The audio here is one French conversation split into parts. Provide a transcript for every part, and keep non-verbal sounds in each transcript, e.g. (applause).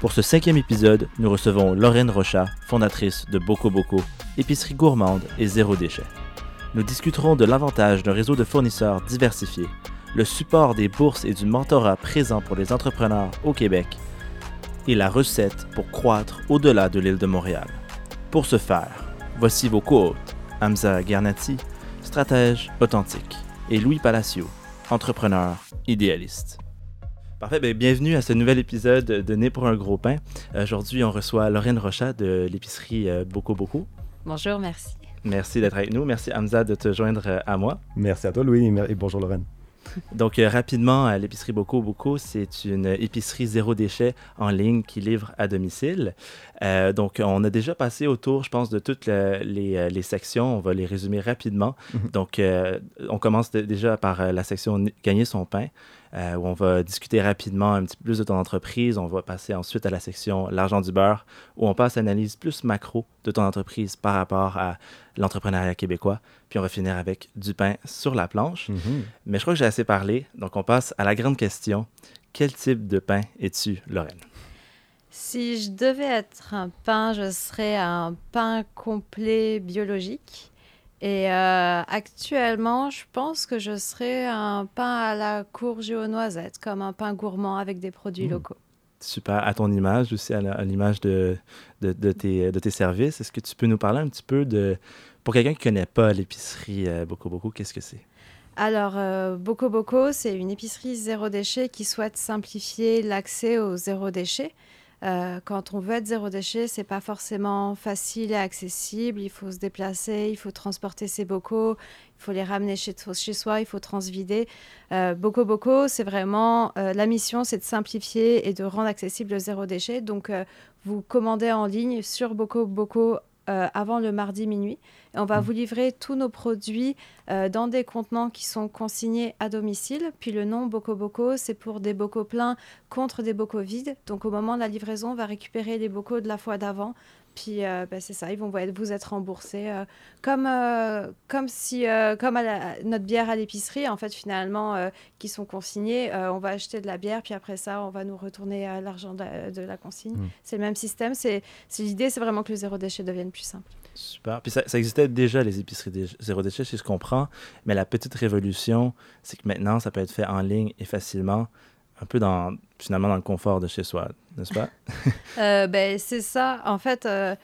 Pour ce cinquième épisode, nous recevons Lorraine Rochat, fondatrice de Boko Boko, épicerie gourmande et zéro déchet. Nous discuterons de l'avantage d'un réseau de fournisseurs diversifié, le support des bourses et du mentorat présent pour les entrepreneurs au Québec et la recette pour croître au-delà de l'île de Montréal. Pour ce faire, voici vos co-hôtes, Hamza Garnati, stratège authentique, et Louis Palacio, entrepreneur idéaliste. Parfait, ben, bienvenue à ce nouvel épisode de Né pour un gros pain. Aujourd'hui, on reçoit Lorraine Rochat de l'épicerie euh, Boko Boko. Bonjour, merci. Merci d'être avec nous. Merci Hamza de te joindre euh, à moi. Merci à toi Louis et bonjour Lorraine. Donc, euh, rapidement, l'épicerie Boko Boko, c'est une épicerie zéro déchet en ligne qui livre à domicile. Euh, donc, on a déjà passé autour, je pense, de toutes les, les, sections. On va les résumer rapidement. Mhm. Donc, on commence déjà par la section Gagner son pain. Euh, où on va discuter rapidement un petit peu plus de ton entreprise. On va passer ensuite à la section l'argent du beurre, où on passe à l'analyse plus macro de ton entreprise par rapport à l'entrepreneuriat québécois. Puis on va finir avec du pain sur la planche. Mm-hmm. Mais je crois que j'ai assez parlé, donc on passe à la grande question. Quel type de pain es-tu, Lorraine? Si je devais être un pain, je serais un pain complet biologique. Et euh, actuellement, je pense que je serais un pain à la courge et aux noisettes, comme un pain gourmand avec des produits mmh. locaux. Super. À ton image aussi, à l'image de, de, de, tes, de tes services, est-ce que tu peux nous parler un petit peu de... Pour quelqu'un qui ne connaît pas l'épicerie euh, Boko Boko, qu'est-ce que c'est? Alors, euh, Boko Boko, c'est une épicerie zéro déchet qui souhaite simplifier l'accès au zéro déchet. Euh, quand on veut être zéro déchet, c'est pas forcément facile et accessible. Il faut se déplacer, il faut transporter ses bocaux, il faut les ramener chez, chez soi, il faut transvider. Euh, Boko, c'est vraiment euh, la mission, c'est de simplifier et de rendre accessible le zéro déchet. Donc, euh, vous commandez en ligne sur Boko Boko avant le mardi minuit. Et on va mmh. vous livrer tous nos produits dans des contenants qui sont consignés à domicile. Puis le nom Boko Boko, c'est pour des bocaux pleins contre des bocaux vides. Donc au moment de la livraison, on va récupérer les bocaux de la fois d'avant puis euh, ben, c'est ça, ils vont vous être remboursés euh, comme, euh, comme si, comme à notre bière à l'épicerie, en fait, finalement, qui sont consignés. on va acheter de la bière, puis après ça, on va nous retourner l'argent de, la consigne. Hmm. C'est le même système. C'est l'idée, c'est vraiment que le zéro déchet devienne plus simple. Super. Puis ça, ça existait déjà, les épiceries zéro déchet, si je comprends. Mais la petite révolution, c'est que maintenant, ça peut être fait en ligne et facilement un peu dans, finalement dans le confort de chez soi, n'est-ce pas? (laughs) euh, ben, c'est ça. En fait, euh,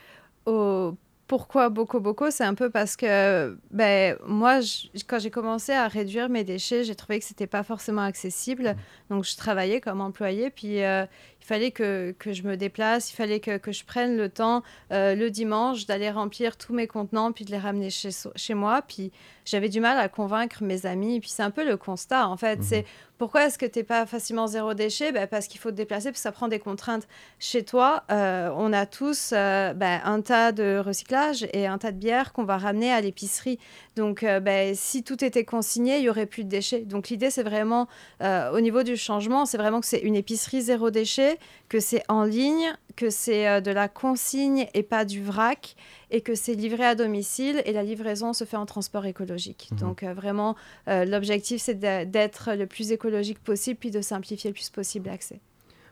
au, pourquoi Boko Boko C'est un peu parce que ben, moi, quand j'ai commencé à réduire mes déchets, j'ai trouvé que c'était pas forcément accessible. Mmh. Donc, je travaillais comme employé, puis euh, il fallait que, que, je me déplace, il fallait que, que je prenne le temps euh, le dimanche d'aller remplir tous mes contenants, puis de les ramener chez, chez moi. Puis j'avais du mal à convaincre mes amis. Puis c'est un peu le constat, en fait. C'est mmh. pourquoi est-ce que tu n'es pas facilement zéro déchet? Ben, Parce qu'il faut te déplacer, puis ça prend des contraintes. Chez toi, euh, on a tous ben, un tas de recyclage et un tas de bières qu'on va ramener à l'épicerie. Donc, ben, si tout était consigné, il y aurait plus de déchets. Donc, l'idée, c'est vraiment, au niveau du changement, c'est vraiment que c'est une épicerie zéro déchet, que c'est en ligne, que c'est euh, de la consigne et pas du vrac, et que c'est livré à domicile et la livraison se fait en transport écologique. Mhm. Donc euh, vraiment, euh, l'objectif, c'est d'être le plus écologique possible, puis de simplifier le plus possible l'accès.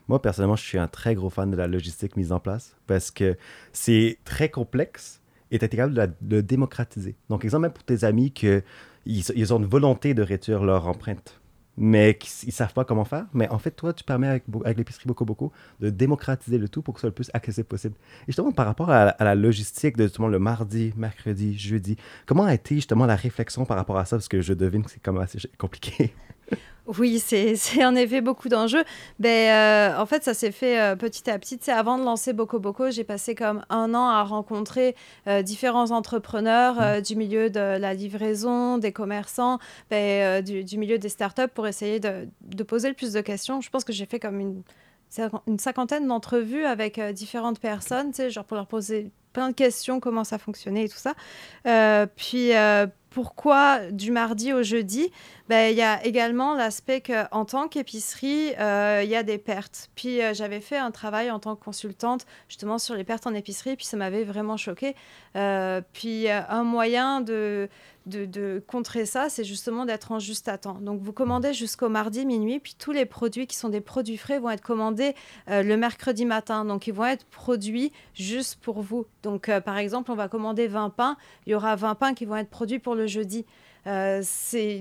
Moi, personnellement, je suis un très gros fan de la logistique mise en place parce que c'est très complexe et tu capable de, de démocratiser. Donc, exemple, même pour tes amis qu'ils ils ont une volonté de réduire leur empreinte mais ils ne savent pas comment faire. Mais en fait, toi, tu permets avec, l'épicerie Boko Boko de démocratiser le tout pour que ce soit le plus accessible possible. Et justement, par rapport à, la logistique de justement le mardi, mercredi, jeudi, comment a été justement la réflexion par rapport à ça? Parce que je devine que c'est même assez compliqué. Oui, (laughs) c'est en effet beaucoup d'enjeux. Ben, euh, en fait, ça s'est fait euh, petit à petit. avant de lancer Boko Boko, j'ai passé comme un an à rencontrer euh, différents entrepreneurs du milieu de la livraison, des commerçants, ben, du, milieu des startups pour essayer de, de, poser le plus de questions. Je pense que j'ai fait comme une une cinquantaine d'entrevues avec différentes personnes, genre pour leur poser plein de questions, comment ça fonctionnait et tout ça. puis pourquoi du mardi au jeudi ben, Il y a également l'aspect qu'en tant qu'épicerie, euh, il y a des pertes. Puis euh, j'avais fait un travail en tant que consultante justement sur les pertes en épicerie, puis ça m'avait vraiment choqué. Euh, puis un moyen de, de, contrer ça, c'est justement d'être en juste à temps. Donc vous commandez jusqu'au mardi minuit, puis tous les produits qui sont des produits frais vont être commandés le mercredi matin. Donc ils vont être produits juste pour vous. Donc par exemple, on va commander 20 pains, il y aura 20 pains qui vont être produits pour le jeudi. Euh,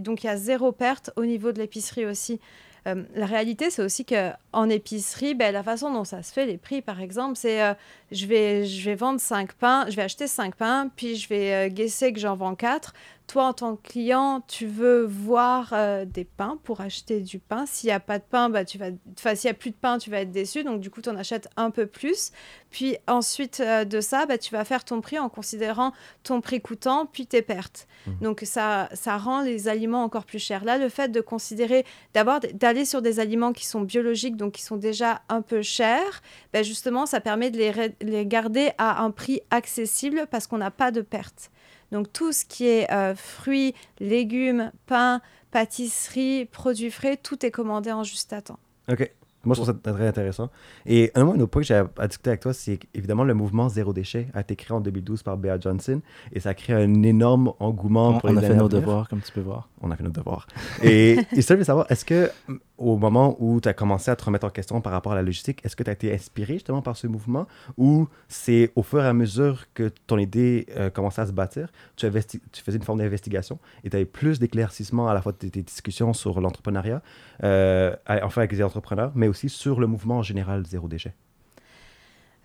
donc il y a zéro perte au niveau de l'épicerie aussi. Euh, la réalité, c'est aussi qu'en épicerie, ben, la façon dont ça se fait, les prix par exemple, c'est euh, je, vais, je vais vendre 5 pains, je vais acheter 5 pains, puis je vais guesser que j'en vends 4 toi, en tant que client, tu veux voir euh, des pains pour acheter du pain. S'il n'y a pas de pain, bah, tu vas... enfin, s'il n'y a plus de pain, tu vas être déçu. Donc, du coup, tu en achètes un peu plus. Puis, ensuite euh, de ça, bah, tu vas faire ton prix en considérant ton prix coûtant, puis tes pertes. Mmh. Donc, ça, ça rend les aliments encore plus chers. Là, le fait de considérer, d'abord, d'aller sur des aliments qui sont biologiques, donc qui sont déjà un peu chers, bah, justement, ça permet de les, les garder à un prix accessible parce qu'on n'a pas de pertes. Donc tout ce qui est euh, fruits, légumes, pain, pâtisserie, produits frais, tout est commandé en juste à temps. OK. Moi, je trouve ça très intéressant. Et un, autre point que j'ai à discuter avec toi, c'est évidemment le mouvement Zéro déchet a été créé en 2012 par Bea Johnson et ça a créé un énorme engouement on, pour on a fait nos devoirs, comme tu peux voir. On a fait nos devoirs. et, et ça, je veux savoir, est-ce que au moment où tu as commencé à te remettre en question par rapport à la logistique, est-ce que tu as été inspiré justement par ce mouvement? Ou c'est au fur et à mesure que ton idée euh, commençait à se bâtir, tu, faisais une forme d'investigation et tu avais plus d'éclaircissement à la fois de tes discussions sur l'entrepreneuriat, euh, enfin avec les entrepreneurs, mais aussi sur le mouvement en général zéro déchet?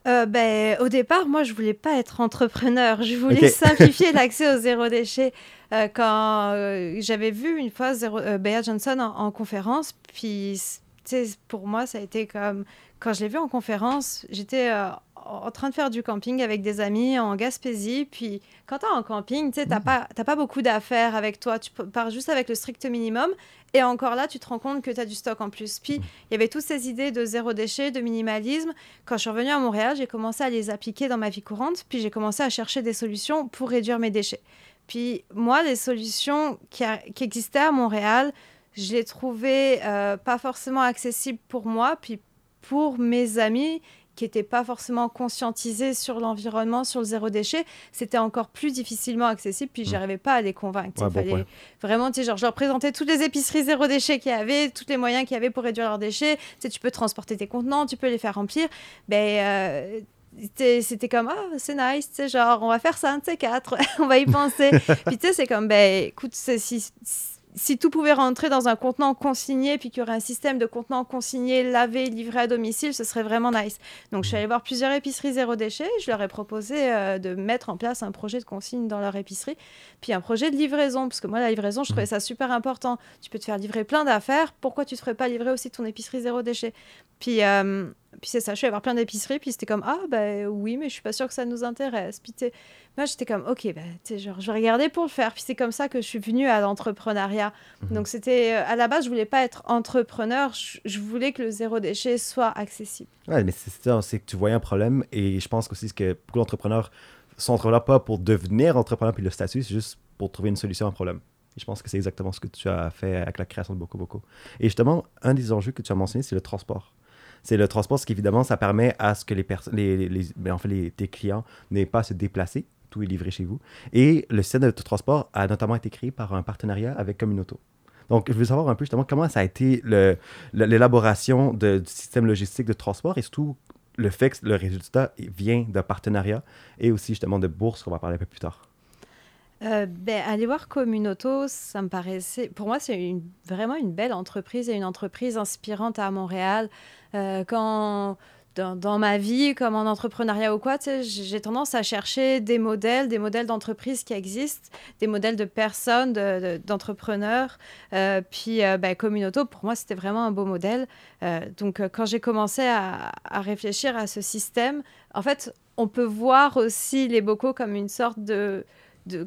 Euh, ben, au départ, moi, je voulais pas être entrepreneur. Je voulais simplifier (laughs) l'accès au zéro déchet. Euh, quand euh, j'avais vu une fois zéro, Bea Johnson en, conférence, puis pour moi, ça a été comme quand je l'ai vu en conférence, j'étais en train de faire du camping avec des amis en Gaspésie. Puis quand tu es en camping, tu n'as mmh. pas, pas beaucoup d'affaires avec toi. Tu pars juste avec le strict minimum. Et encore là, tu te rends compte que tu as du stock en plus. Puis, il y avait toutes ces idées de zéro déchet, de minimalisme. Quand je suis revenue à Montréal, j'ai commencé à les appliquer dans ma vie courante. Puis, j'ai commencé à chercher des solutions pour réduire mes déchets. Puis, moi, les solutions qui, existaient à Montréal, je les trouvais euh, pas forcément accessibles pour moi. Puis, pour mes amis qui n'étaient pas forcément conscientisés sur l'environnement, sur le zéro déchet, c'était encore plus difficilement accessible, puis je n'arrivais mmh. pas à les convaincre. il fallait vraiment, genre, je leur présentais toutes les épiceries zéro déchet qu'il y avait, tous les moyens qu'il y avait pour réduire leurs déchets. Tu, tu peux transporter tes contenants, tu peux les faire remplir. Ben, euh, c'était comme ah c'est nice tu sais genre on va faire ça un de ces quatre (laughs) on va y penser (laughs) puis tu sais c'est comme ben écoute si, si tout pouvait rentrer dans un contenant consigné, puis qu'il y aurait un système de contenant consigné, lavé, livré à domicile, ce serait vraiment nice. Donc, je suis allée voir plusieurs épiceries zéro déchet. Je leur ai proposé euh, de mettre en place un projet de consigne dans leur épicerie, puis un projet de livraison, parce que moi, la livraison, je trouvais ça super important. Tu peux te faire livrer plein d'affaires. Pourquoi tu ne te ferais pas livrer aussi ton épicerie zéro déchet? Puis, euh, puis c'est ça, je suis allée voir plein d'épiceries, puis c'était comme Ah, ben oui, mais je suis pas sûre que ça nous intéresse. Puis moi, j'étais comme Ok, ben, genre, je vais regarder pour le faire. Puis c'est comme ça que je suis venue à l'entrepreneuriat. Mhm. Donc c'était, euh, à la base, je voulais pas être entrepreneur, je, voulais que le zéro déchet soit accessible. Ouais, mais c'est ça, c'est que tu voyais un problème, et je pense aussi que beaucoup d'entrepreneurs sont entrepreneurs pas pour devenir entrepreneur, puis le statut, c'est juste pour trouver une solution à un problème. Et je pense que c'est exactement ce que tu as fait avec la création de Boko Boko. Et justement, un des enjeux que tu as mentionné, c'est le transport c'est le transport, ce qui évidemment, ça permet à ce que ben, les, tes clients n'aient pas à se déplacer. Tout est livré chez vous. Et le système de transport a notamment été créé par un partenariat avec Communauto. Donc, je veux savoir un peu justement comment ça a été l'élaboration du système logistique de transport et surtout le fait que le résultat vient d'un partenariat et aussi justement de bourse qu'on va parler un peu plus tard. Euh, ben, aller voir Communauto, ça me paraissait. Pour moi, c'est vraiment une belle entreprise et une entreprise inspirante à Montréal. Euh, quand. Dans, ma vie, comme en entrepreneuriat ou quoi, j'ai tendance à chercher des modèles, des modèles d'entreprises qui existent, des modèles de personnes, d'entrepreneurs. euh, puis, euh, ben, Communauto, pour moi, c'était vraiment un beau modèle. donc, quand j'ai commencé à, à, réfléchir à ce système, en fait, on peut voir aussi les bocaux comme une sorte de,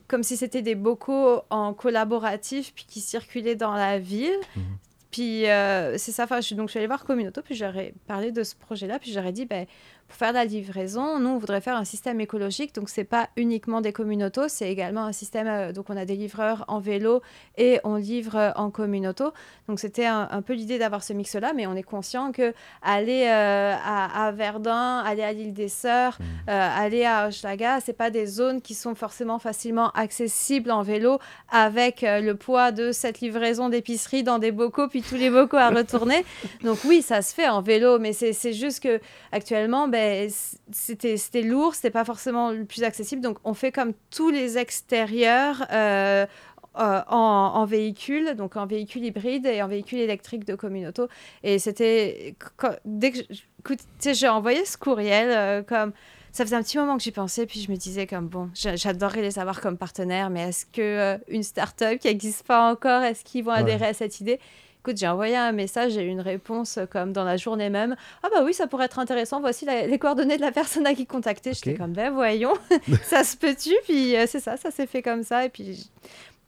comme si c'était des bocaux en collaboratif puis qui circulaient dans la ville. Mhm. Puis euh, c'est ça, enfin, je, donc je suis allée voir Communauto, puis j'aurais parlé de ce projet-là, puis j'aurais dit, ben, pour faire de la livraison, nous, on voudrait faire un système écologique, donc c'est pas uniquement des communautos, c'est également un système, euh, donc on a des livreurs en vélo et on livre euh, en communauto. Donc c'était un, peu l'idée d'avoir ce mix-là, mais on est conscient que aller à, à, Verdun, aller à l'île des Sœurs, mmh. aller à Hochelaga, c'est pas des zones qui sont forcément facilement accessibles en vélo avec le poids de cette livraison d'épicerie dans des bocaux, puis (laughs) tous les bocaux à retourner. Donc oui, ça se fait en vélo, mais c'est juste que actuellement, ben, c'était lourd, c'était pas forcément le plus accessible. Donc on fait comme tous les extérieurs. Euh, euh, en, véhicule, donc en véhicule hybride et en véhicule électrique de Communauto. Et c'était. Dès que. J'ai envoyé ce courriel euh, comme ça faisait un petit moment que j'y pensais, puis je me disais comme bon, j'adorerais les avoir comme partenaires, mais est-ce que une start-up qui n'existe pas encore, est-ce qu'ils vont adhérer à cette idée? Écoute, j'ai envoyé un message, j'ai eu une réponse euh, comme dans la journée même. Ah bah oui, ça pourrait être intéressant. Voici les coordonnées de la (laughs) personne à qui contacter. J'étais comme ben voyons, (laughs) ça se peut-tu? Puis euh, c'est ça, ça s'est fait comme ça. Et puis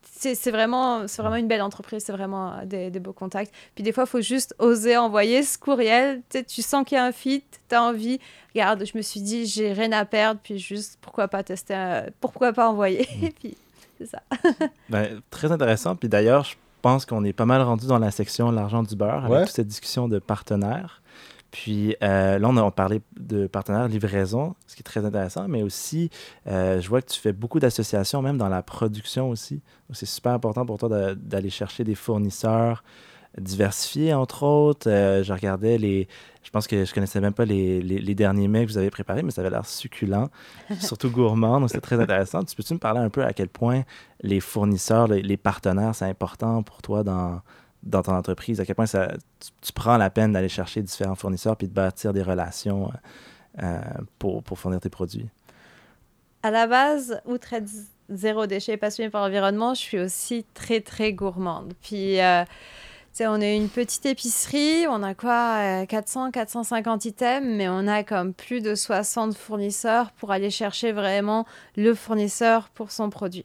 c'est vraiment, vraiment une belle entreprise, c'est vraiment euh, des, beaux contacts. Puis des fois, il faut juste oser envoyer ce courriel. Tu sens qu'il y a un fit, tu as envie. Regarde, je me suis dit, j'ai rien à perdre, puis juste, pourquoi pas tester, pourquoi pas envoyer? Et mm. (laughs) puis, c'est ça. ben, très intéressant. Puis d'ailleurs, je pense qu'on est pas mal rendu dans la section l'argent du beurre avec toute cette discussion de partenaires. Puis euh, là, on a parlé de partenaires livraison, ce qui est très intéressant, mais aussi, euh, je vois que tu fais beaucoup d'associations, même dans la production aussi. C'est super important pour toi d'aller chercher des fournisseurs diversifiés, entre autres. Euh, je regardais les, je pense que je connaissais même pas les, les, derniers mets que vous avez préparés, mais ça avait l'air succulent, (laughs) surtout gourmand, donc c'est très intéressant. Tu peux-tu me parler un peu à quel point les fournisseurs, les, partenaires, c'est important pour toi dans, dans ton entreprise? À quel point ça, tu, prends la peine d'aller chercher différents fournisseurs puis de bâtir des relations euh, pour, pour fournir tes produits? À la base, outre être zéro déchet passionné par l'environnement, je suis aussi très, très gourmande. Puis... Euh, on est une petite épicerie, on a quoi 400, euh, 450 items, mais on a comme plus de 60 fournisseurs pour aller chercher vraiment le fournisseur pour son produit.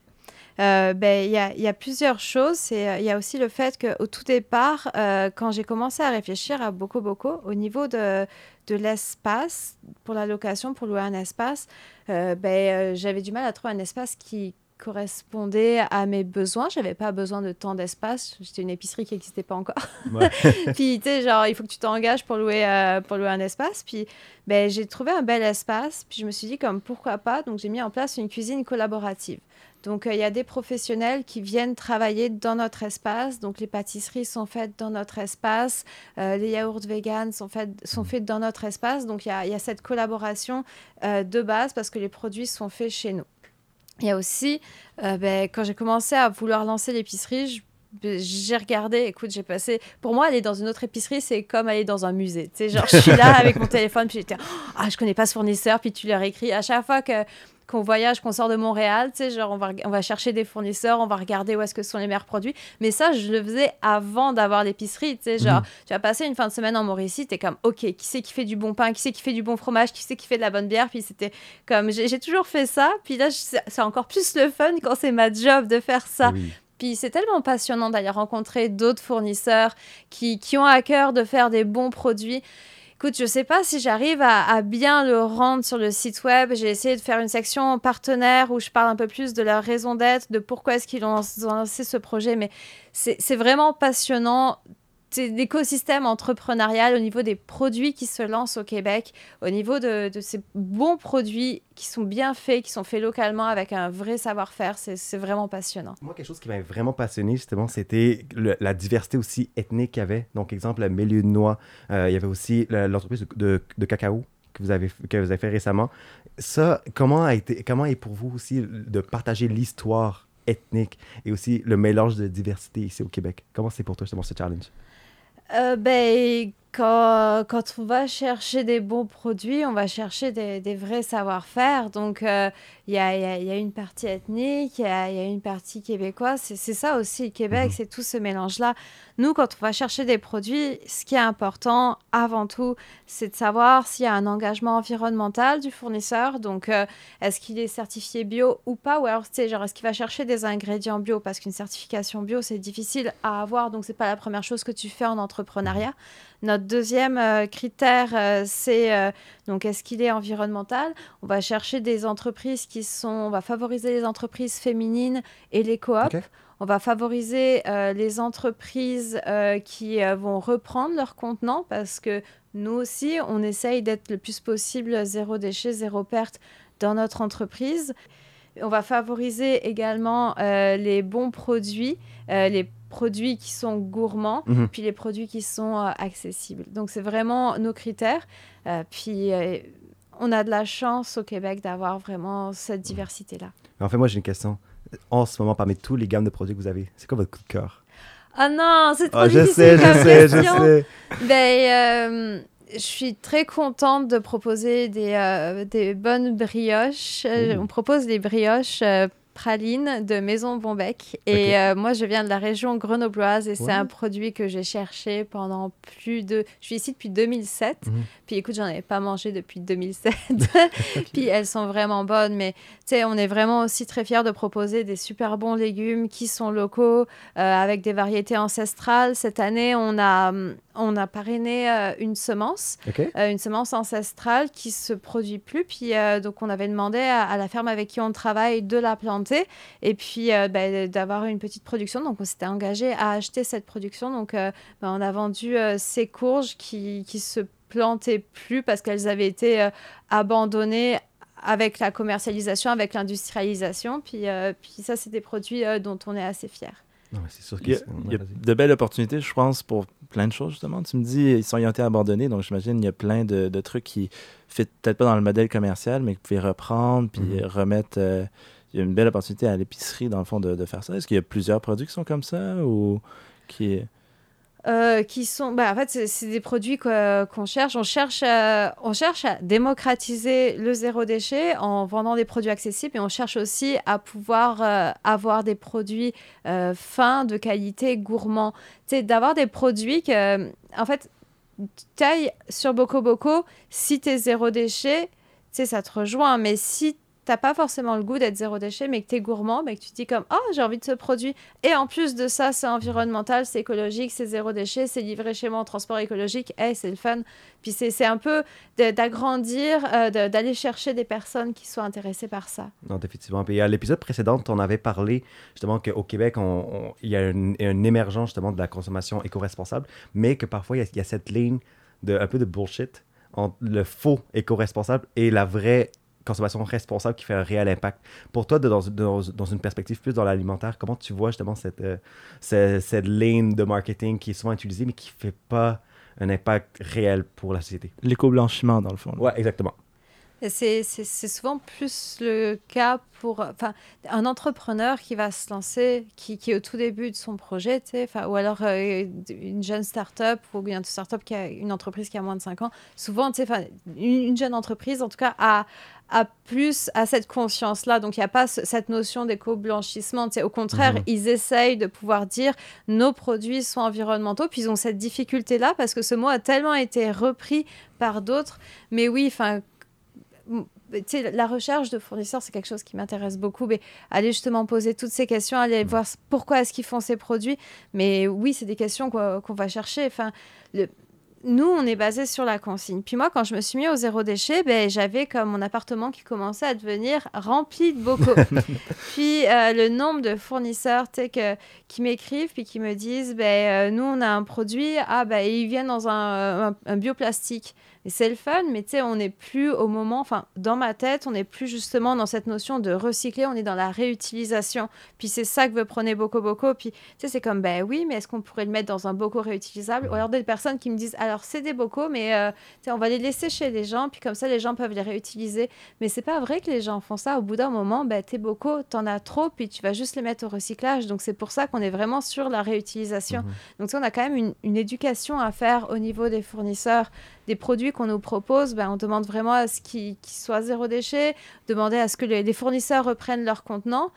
Euh, ben, il y, a, plusieurs choses. Euh, il y a aussi le fait qu'au tout départ, quand j'ai commencé à réfléchir à beaucoup, beaucoup, au niveau de, de l'espace pour la location, pour louer un espace, ben, j'avais du mal à trouver un espace qui, correspondait à mes besoins. J'avais pas besoin de tant d'espace. J'étais une épicerie qui n'existait pas encore. (laughs) puis, tu sais, genre, il faut que tu t'engages pour, louer euh, pour louer un espace. Puis, ben, j'ai trouvé un bel espace. Puis, je me suis dit, comme pourquoi pas? Donc, j'ai mis en place une cuisine collaborative. Donc, euh, il y a des professionnels qui viennent travailler dans notre espace. Donc, les pâtisseries sont faites dans notre espace. Euh, les yaourts vegan sont faits, sont faits dans notre espace. Donc, il y y a, cette collaboration de base parce que les produits sont faits chez nous. Il y a aussi, euh, ben, quand j'ai commencé à vouloir lancer l'épicerie, ben, j'ai regardé, écoute, j'ai passé. Pour moi, aller dans une autre épicerie, c'est comme aller dans un musée. Tu sais, genre, je suis là (laughs) avec mon téléphone, puis j'étais, ah, je connais pas ce fournisseur, puis tu leur écris. À chaque fois que qu'on voyage, qu'on sort de Montréal, tu sais, genre on va, on va chercher des fournisseurs, on va regarder où est-ce que sont les meilleurs produits. Mais ça, je le faisais avant d'avoir l'épicerie, tu sais, genre, mhm. tu vas passer une fin de semaine en Mauricie, t'es comme, ok, qui c'est qui fait du bon pain, qui c'est qui fait du bon fromage, qui c'est qui fait de la bonne bière, puis c'était comme, j'ai toujours fait ça, puis là, c'est encore plus le fun quand c'est ma job de faire ça. Puis c'est tellement passionnant d'aller rencontrer d'autres fournisseurs qui, qui ont à cœur de faire des bons produits. Écoute, je sais pas si j'arrive à, bien le rendre sur le site web. J'ai essayé de faire une section partenaire où je parle un peu plus de leur raison d'être, de pourquoi est-ce qu'ils ont lancé ce projet. Mais c'est vraiment passionnant l'écosystème entrepreneurial au niveau des produits qui se lancent au Québec, au niveau de, ces bons produits qui sont bien faits, qui sont faits localement avec un vrai savoir-faire. C'est vraiment passionnant. Moi, quelque chose qui m'a vraiment passionné, justement, c'était la diversité aussi ethnique qu'il y avait. Donc, exemple, le milieu de noix. Euh, il y avait aussi l'entreprise de, cacao que vous, avez, que vous avez fait récemment. Ça, comment, a été, comment est pour vous aussi de partager l'histoire ethnique et aussi le mélange de diversité ici au Québec? Comment c'est pour toi justement ce challenge? Euh, ben, quand, quand, on va chercher des bons produits, on va chercher des, des vrais savoir-faire. Donc, euh, il y, a, y, y, a, une partie ethnique, il y a, y a, une partie québécoise. C'est ça aussi, le Québec, mmh. c'est tout ce mélange-là. Nous, quand on va chercher des produits, ce qui est important, avant tout, c'est de savoir s'il y a un engagement environnemental du fournisseur. Donc, euh, est-ce qu'il est certifié bio ou pas? Ou alors, sais, genre, est-ce qu'il va chercher des ingrédients bio? Parce qu'une certification bio, c'est difficile à avoir. Donc, c'est pas la première chose que tu fais en entrepreneuriat. Notre deuxième euh, critère, euh, c'est euh, donc est-ce qu'il est environnemental? On va chercher des entreprises qui sont, on va favoriser les entreprises féminines et les coops. Okay. On va favoriser les entreprises qui vont reprendre leurs contenants parce que nous aussi, on essaye d'être le plus possible zéro déchet, zéro perte dans notre entreprise. On va favoriser également les bons produits, les produits qui sont gourmands, mmh. puis les produits qui sont euh, accessibles. Donc, c'est vraiment nos critères. Euh, puis, euh, on a de la chance au Québec d'avoir vraiment cette diversité-là. En fait, moi, j'ai une question. En ce moment, parmi tous les gammes de produits que vous avez, c'est quoi votre coup de cœur? Ah non, c'est trop oh, difficile Je sais, je sais, je sais. Ben, je suis très contente de proposer des, euh, des bonnes brioches. Mmh. On propose des brioches euh, praline de Maison Bonbec. Et okay. euh, moi, je viens de la région grenobloise et ouais. c'est un produit que j'ai cherché pendant plus de... Je suis ici depuis 2007. Mm -hmm. Puis écoute, j'en avais pas mangé depuis 2007. (laughs) Puis elles sont vraiment bonnes. Mais tu sais, on est vraiment aussi très fiers de proposer des super bons légumes qui sont locaux euh, avec des variétés ancestrales. Cette année, on a, on a parrainé euh, une semence, okay. euh, une semence ancestrale qui se produit plus. Puis euh, donc, on avait demandé à, à, la ferme avec qui on travaille de la planter et puis bah, d'avoir une petite production. Donc on s'était engagé à acheter cette production. Donc bah, on a vendu ces courges qui, qui se plantaient plus parce qu'elles avaient été abandonnées avec la commercialisation, avec l'industrialisation. Puis, puis ça, c'est des produits dont on est assez fiers. Non, sûr il y a, il y a de belles opportunités, je pense, pour plein de choses, justement. Tu me dis, ils, sont, ils ont été abandonnés, donc j'imagine il y a plein de, de trucs qui ne peut-être pas dans le modèle commercial, mais que vous pouvez reprendre, puis mm -hmm. remettre euh, il y a une belle opportunité à l'épicerie, dans le fond, de, de faire ça. Est-ce qu'il y a plusieurs produits qui sont comme ça ou qui euh, qui sont, bah, en fait, c'est des produits qu'on qu cherche. On cherche, à, on cherche à démocratiser le zéro déchet en vendant des produits accessibles et on cherche aussi à pouvoir euh, avoir des produits euh, fins, de qualité, gourmands. D'avoir des produits que, en fait, taille sur Boko Boko, si tu es zéro déchet, ça te rejoint, mais si t'as pas forcément le goût d'être zéro déchet, mais que tu es gourmand, mais que tu te dis comme oh j'ai envie de ce produit. Et en plus de ça, c'est environnemental, c'est écologique, c'est zéro déchet, c'est livré chez moi en transport écologique. Hey, c'est le fun. Puis c'est un peu d'agrandir, euh, d'aller chercher des personnes qui soient intéressées par ça. Non, effectivement. Puis à l'épisode précédent, on avait parlé justement qu'au Québec, il on, on, y a une, une, émergence justement de la consommation éco-responsable, mais que parfois il y, y, a cette ligne de un peu de bullshit entre le faux éco-responsable et la vraie consommation responsable qui fait un réel impact. Pour toi, dans, dans, une perspective plus dans l'alimentaire, comment tu vois justement cette, euh, cette, cette, ligne de marketing qui est souvent utilisée, mais qui ne fait pas un impact réel pour la société? L'éco-blanchiment, dans le fond. Oui, exactement. C'est souvent plus le cas pour un entrepreneur qui va se lancer, qui, qui est au tout début de son projet, ou alors euh, une jeune start-up ou une start-up qui a une entreprise qui a moins de 5 ans. Souvent, une, une jeune entreprise, en tout cas, a, a plus à cette conscience-là. Donc, il n'y a pas ce, cette notion d'éco-blanchissement. Au contraire, mmh. ils essayent de pouvoir dire nos produits sont environnementaux. Puis, ils ont cette difficulté-là parce que ce mot a tellement été repris par d'autres. Mais oui, enfin la recherche de fournisseurs, c'est quelque chose qui m'intéresse beaucoup. Mais aller justement poser toutes ces questions, aller voir pourquoi est-ce qu'ils font ces produits. Mais oui, c'est des questions qu'on qu va chercher. Enfin, le, nous, on est basé sur la consigne. Puis moi, quand je me suis mis au zéro déchet, ben, j'avais comme mon appartement qui commençait à devenir rempli de bocaux. (laughs) puis euh, le nombre de fournisseurs que, qui m'écrivent puis qui me disent, ben, euh, nous, on a un produit, ah, ben, ils viennent dans un, un, un bioplastique. Et c'est le fun, mais tu sais, on n'est plus au moment, enfin, dans ma tête, on n'est plus justement dans cette notion de recycler, on est dans la réutilisation. Puis c'est ça que veut prôner Boko Boko. Puis tu sais, c'est comme, ben oui, mais est-ce qu'on pourrait le mettre dans un boko réutilisable Ou alors des personnes qui me disent, alors c'est des bocaux, mais euh, on va les laisser chez les gens, puis comme ça, les gens peuvent les réutiliser. Mais c'est pas vrai que les gens font ça. Au bout d'un moment, ben, tes bocaux, t'en as trop, puis tu vas juste les mettre au recyclage. Donc c'est pour ça qu'on est vraiment sur la réutilisation. Mhm. Donc on a quand même une, une éducation à faire au niveau des fournisseurs des produits qu'on nous propose, ben, on demande vraiment à ce qu'ils soient zéro déchet, demander à ce que les, fournisseurs reprennent leur contenant.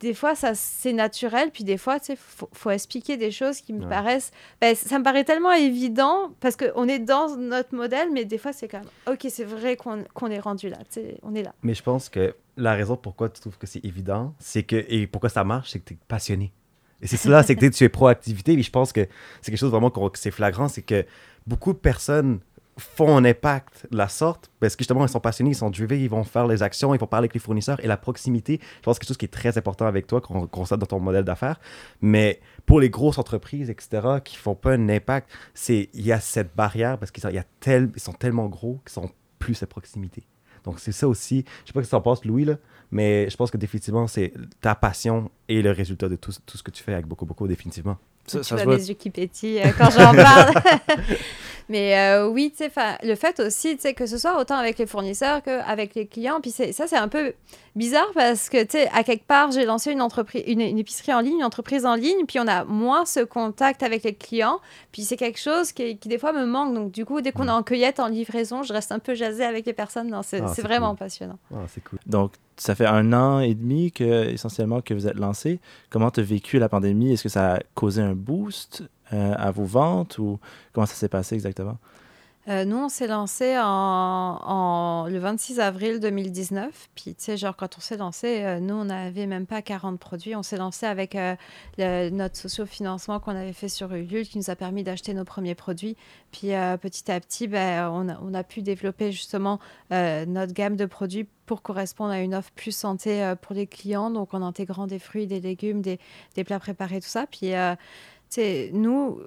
Des fois, ça c'est naturel, puis des fois, il faut, faut, expliquer des choses qui me paraissent. Ben, ça me paraît tellement évident parce qu'on est dans notre modèle, mais des fois, c'est quand même ok, c'est vrai qu'on est rendu là, on est là. Mais je pense que la raison pourquoi tu trouves que c'est évident, c'est que et pourquoi ça marche, c'est que tu es passionné. Et c'est cela, c'est que tu es proactivité. Et je pense que c'est quelque chose vraiment que c'est flagrant, c'est que beaucoup de personnes font un impact de la sorte parce que justement ils sont passionnés, ils sont drivés, ils vont faire les actions, ils vont parler avec les fournisseurs et la proximité, je pense que c'est quelque chose qui est très important avec toi qu'on constate dans ton modèle d'affaires. Mais pour les grosses entreprises, etc., qui font pas un impact, c'est il y a cette barrière parce qu'ils sont, ils sont tellement gros qu'ils sont plus à proximité. Donc c'est ça aussi. Je sais pas ce que ça en penses, Louis, là, mais je pense que définitivement c'est ta passion et le résultat de tout, tout ce que tu fais avec beaucoup, beaucoup, définitivement. Ça, tu vois mes yeux qui pétillent euh, quand j'en parle. (laughs) Mais euh, oui, tu sais, le fait aussi, que ce soit autant avec les fournisseurs qu'avec les clients, puis ça, c'est un peu bizarre parce que, tu sais, à quelque part, j'ai lancé une entreprise, une, épicerie en ligne, une entreprise en ligne, puis on a moins ce contact avec les clients, puis c'est quelque chose qui, qui, des fois me manque. Donc, du coup, dès qu'on est en cueillette, en livraison, je reste un peu jasée avec les personnes. C'est ah, vraiment passionnant. Ah, c'est cool. Donc, ça fait un an et demi que, essentiellement, que vous êtes lancé. Comment tu as vécu la pandémie? Est-ce que ça a causé un boost? Euh, à vos ventes ou comment ça s'est passé exactement? Euh, nous, on s'est lancé en, le 26 avril 2019. Puis, tu sais, genre, quand on s'est lancé, euh, nous, on n'avait même pas 40 produits. On s'est lancé avec notre socio-financement qu'on avait fait sur Ulule qui nous a permis d'acheter nos premiers produits. Puis, petit à petit, ben, on, a, on, a, pu développer justement notre gamme de produits pour correspondre à une offre plus santé pour les clients. Donc, en intégrant des fruits, des légumes, des, des plats préparés, tout ça. Puis, nous,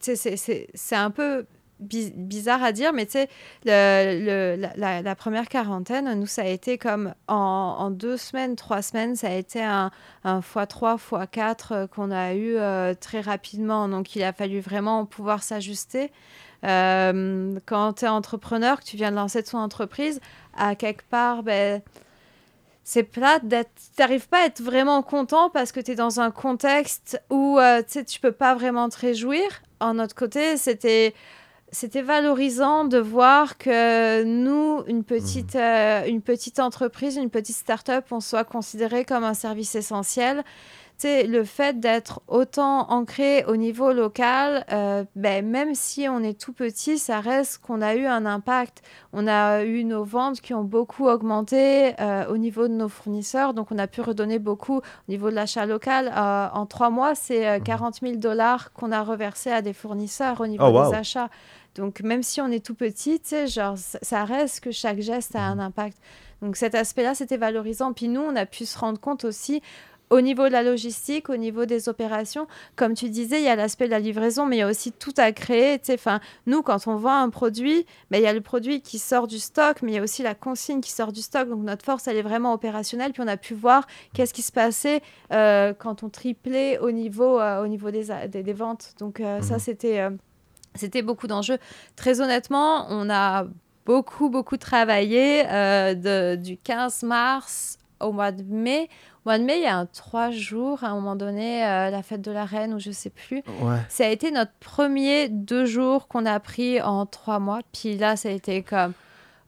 c'est un peu bizarre à dire, mais tu sais, la, première quarantaine, nous, ça a été comme en, deux semaines, trois semaines, ça a été un, un x3, x4 euh, qu'on a eu euh, très rapidement. Donc, il a fallu vraiment pouvoir s'ajuster. Euh, quand tu es entrepreneur, que tu viens de lancer ton entreprise, à quelque part, ben, c'est plate d'être t'arrives pas à être vraiment content parce que tu es dans un contexte où tu tu peux pas vraiment te réjouir en autre côté c'était c'était valorisant de voir que nous une petite mmh. euh, une petite entreprise une petite start-up on soit considéré comme un service essentiel le fait d'être autant ancré au niveau local, euh, ben, même si on est tout petit, ça reste qu'on a eu un impact. On a eu nos ventes qui ont beaucoup augmenté euh, au niveau de nos fournisseurs, donc on a pu redonner beaucoup au niveau de l'achat local. En trois mois, c'est 40 000 dollars qu'on a reversé à des fournisseurs au niveau oh, des achats. Donc même si on est tout petit, genre, ça reste que chaque geste a un impact. Donc cet aspect-là, c'était valorisant. Puis nous, on a pu se rendre compte aussi au niveau de la logistique, au niveau des opérations, comme tu disais, il y a l'aspect de la livraison, mais il y a aussi tout à créer. Enfin, nous, quand on vend un produit, ben, il y a le produit qui sort du stock, mais il y a aussi la consigne qui sort du stock. Donc notre force, elle est vraiment opérationnelle. Puis on a pu voir qu'est-ce qui se passait euh, quand on triplait au niveau, euh, au niveau des, des, ventes. Donc euh, ça, mhm. c'était c'était beaucoup d'enjeux. Très honnêtement, on a beaucoup, beaucoup travaillé de, du 15 mars au mois de mai mois de mai, il y a un trois jours, à un moment donné, euh, la fête de la reine, ou je sais plus. Ça a été notre premier deux jours qu'on a pris en trois mois. Puis là, ça a été comme,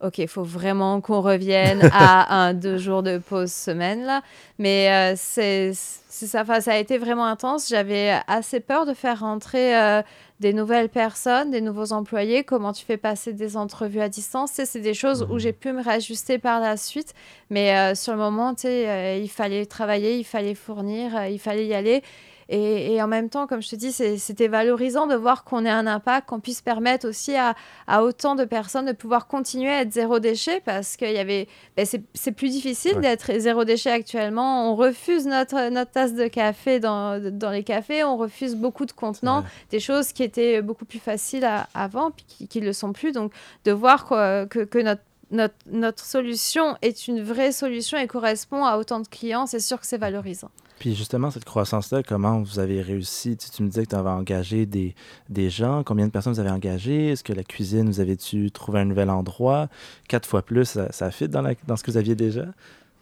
OK, il faut vraiment qu'on revienne (laughs) à un deux jours de pause semaine, là. Mais euh, c'est ça, ça a été vraiment intense. J'avais assez peur de faire rentrer euh, des nouvelles personnes, des nouveaux employés, comment tu fais passer des entrevues à distance. C'est des choses où mmh. j'ai pu me réajuster par la suite. Mais euh, sur le moment, euh, il fallait travailler, il fallait fournir, euh, il fallait y aller. Et, et, en même temps, comme je te dis, c'était valorisant de voir qu'on ait un impact, qu'on puisse permettre aussi à, à, autant de personnes de pouvoir continuer à être zéro déchet parce qu'il y avait. Ben c'est plus difficile d'être zéro déchet actuellement. On refuse notre, notre tasse de café dans, dans les cafés, on refuse beaucoup de contenants, des choses qui étaient beaucoup plus faciles avant, puis qui ne le sont plus. Donc, de voir que, que notre notre, notre, solution est une vraie solution et correspond à autant de clients, c'est sûr que c'est valorisant. Puis justement, cette croissance-là, comment vous avez réussi? Tu, me disais que tu avais engagé des, des, gens. Combien de personnes vous avez engagées? Est-ce que la cuisine, vous avez-tu trouvé un nouvel endroit? Quatre fois plus, ça, ça fit dans, la, dans ce que vous aviez déjà?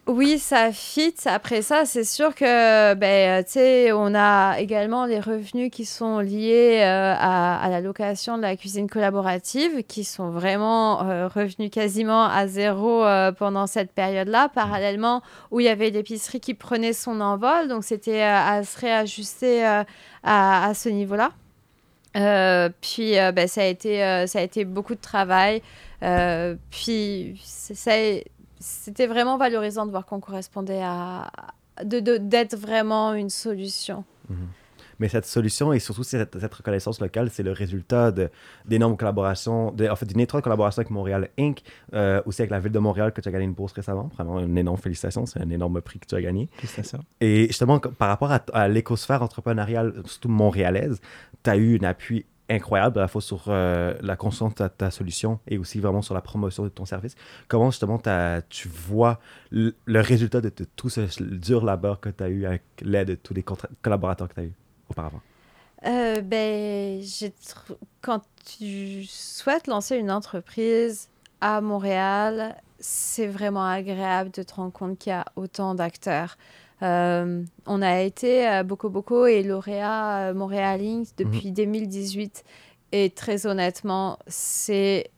Oui, ça fit. Après ça, c'est sûr que, ben, tu sais, on a également les revenus qui sont liés euh, à, la location de la cuisine collaborative, qui sont vraiment euh, revenus quasiment à zéro euh, pendant cette période-là, parallèlement où il y avait l'épicerie qui prenait son envol. Donc, c'était à se réajuster à, à, ce niveau-là. puis, ben, ça, a été, ça a été beaucoup de travail. puis, ça c'était vraiment valorisant de voir qu'on correspondait à. d'être vraiment une solution. Mhm. Mais cette solution et surtout cette, reconnaissance locale, c'est le résultat d'énormes collaborations, de, en fait, d'une étroite collaboration avec Montréal Inc., euh, aussi avec la ville de Montréal que tu as gagné une bourse récemment. Vraiment une énorme félicitation, c'est un énorme prix que tu as gagné. Félicitations. Et justement, par rapport à, à l'écosphère entrepreneuriale, surtout montréalaise, tu as eu un appui incroyable à la fois sur euh, la conscience de ta, solution et aussi vraiment sur la promotion de ton service. Comment justement tu vois le, résultat de, tout ce dur labeur que tu as eu avec l'aide de tous les collaborateurs que tu as eu auparavant? Euh, ben, quand tu souhaites lancer une entreprise à Montréal, c'est vraiment agréable de te rendre compte qu'il y a autant d'acteurs. Euh, on a été à Boko Boko et lauréat euh, Montréal Inc. depuis 2018. Mhm. Et très honnêtement, c'est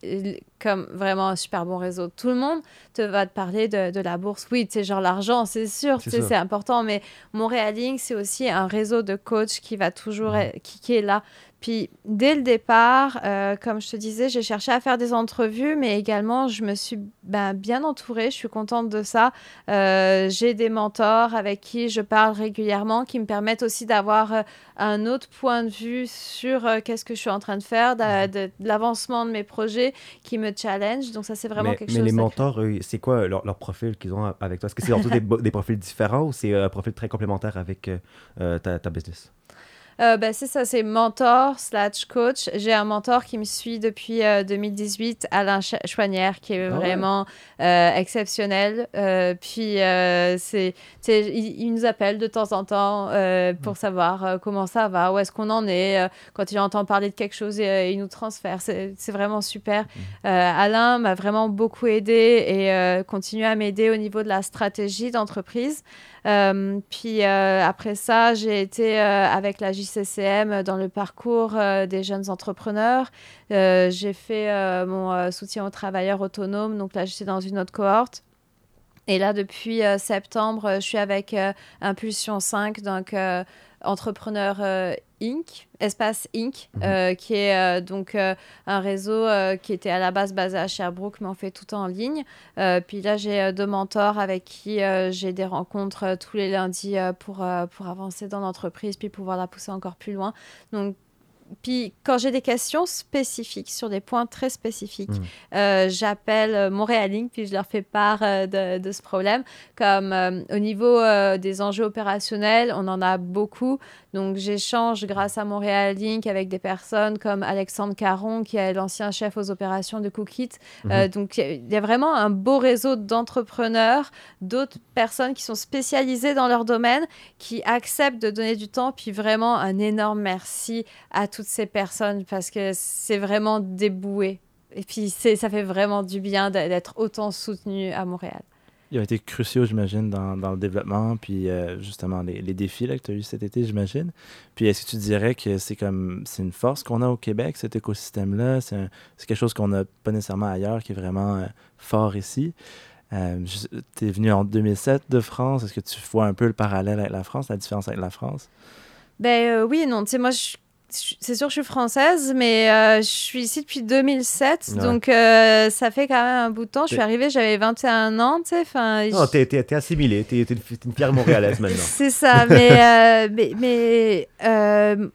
comme vraiment un super bon réseau. Tout le monde te va te parler de, la bourse. Oui, c'est genre l'argent, c'est sûr, c'est important. Mais Montréal Inc., c'est aussi un réseau de coachs qui va toujours, mhm. qui, est là. Puis dès le départ, euh, comme je te disais, j'ai cherché à faire des entrevues, mais également je me suis ben, bien entourée. Je suis contente de ça. Euh, j'ai des mentors avec qui je parle régulièrement, qui me permettent aussi d'avoir euh, un autre point de vue sur qu'est-ce que je suis en train de faire, de, l'avancement de mes projets, qui me challenge. Donc ça, c'est vraiment quelque chose. Mais les mentors, c'est quoi leur, profil qu'ils ont avec toi? Est-ce que c'est (laughs) surtout des, des, profils différents ou c'est un profil très complémentaire avec ta, ta business? Euh, ben, c'est ça, c'est mentor slash coach. J'ai un mentor qui me suit depuis 2018, euh, Alain Chouanière, qui est ah vraiment euh, exceptionnel. puis, c'est, il, il, nous appelle de temps en temps pour savoir comment ça va, où est-ce qu'on en est. quand il entend parler de quelque chose, il nous transfère. C'est, vraiment super. Alain m'a vraiment beaucoup aidé et continue à m'aider au niveau de la stratégie d'entreprise. Puis après ça, j'ai été avec la JCCM dans le parcours des jeunes entrepreneurs. j'ai fait mon soutien aux travailleurs autonomes, donc là j'étais dans une autre cohorte. Et là, depuis septembre, je suis avec Impulsion 5, donc entrepreneur Inc., Espace Inc., mhm. euh, qui est euh, donc euh, un réseau qui était à la base basé à Sherbrooke, mais on fait tout en ligne. puis là, j'ai deux mentors avec qui j'ai des rencontres tous les lundis pour, pour avancer dans l'entreprise, puis pouvoir la pousser encore plus loin. Donc, puis quand j'ai des questions spécifiques sur des points très spécifiques, mmh. euh, j'appelle Link puis je leur fais part euh, de, ce problème. Comme euh, au niveau des enjeux opérationnels, on en a beaucoup. Donc j'échange grâce à Montréal Link avec des personnes comme Alexandre Caron, qui est l'ancien chef aux opérations de Cookit. Mmh. donc il y a vraiment un beau réseau d'entrepreneurs, d'autres personnes qui sont spécialisées dans leur domaine, qui acceptent de donner du temps. Puis vraiment un énorme merci à tous toutes ces personnes parce que c'est vraiment déboué. Et puis, ça fait vraiment du bien d'être autant soutenu à Montréal. Ils ont été cruciaux, j'imagine, dans, dans, le développement, puis euh, justement les, les, défis là, que tu as eu cet été, j'imagine. Puis est-ce que tu dirais que c'est comme c'est une force qu'on a au Québec, cet écosystème-là? C'est quelque chose qu'on n'a pas nécessairement ailleurs, qui est vraiment euh, fort ici. Euh, tu es venu en 2007 de France. Est-ce que tu vois un peu le parallèle avec la France, la différence avec la France? Ben oui non. Tu sais, moi, je c'est sûr que je suis française, mais euh, je suis ici depuis 2007, donc euh, ça fait quand même un bout de temps. Je suis arrivée, j'avais 21 ans, tu sais. Enfin, non, t'es, t'es, t'es assimilée, t'es, t'es, une fière montréalaise (laughs) maintenant. c'est ça, (laughs) mais, euh, mais, mais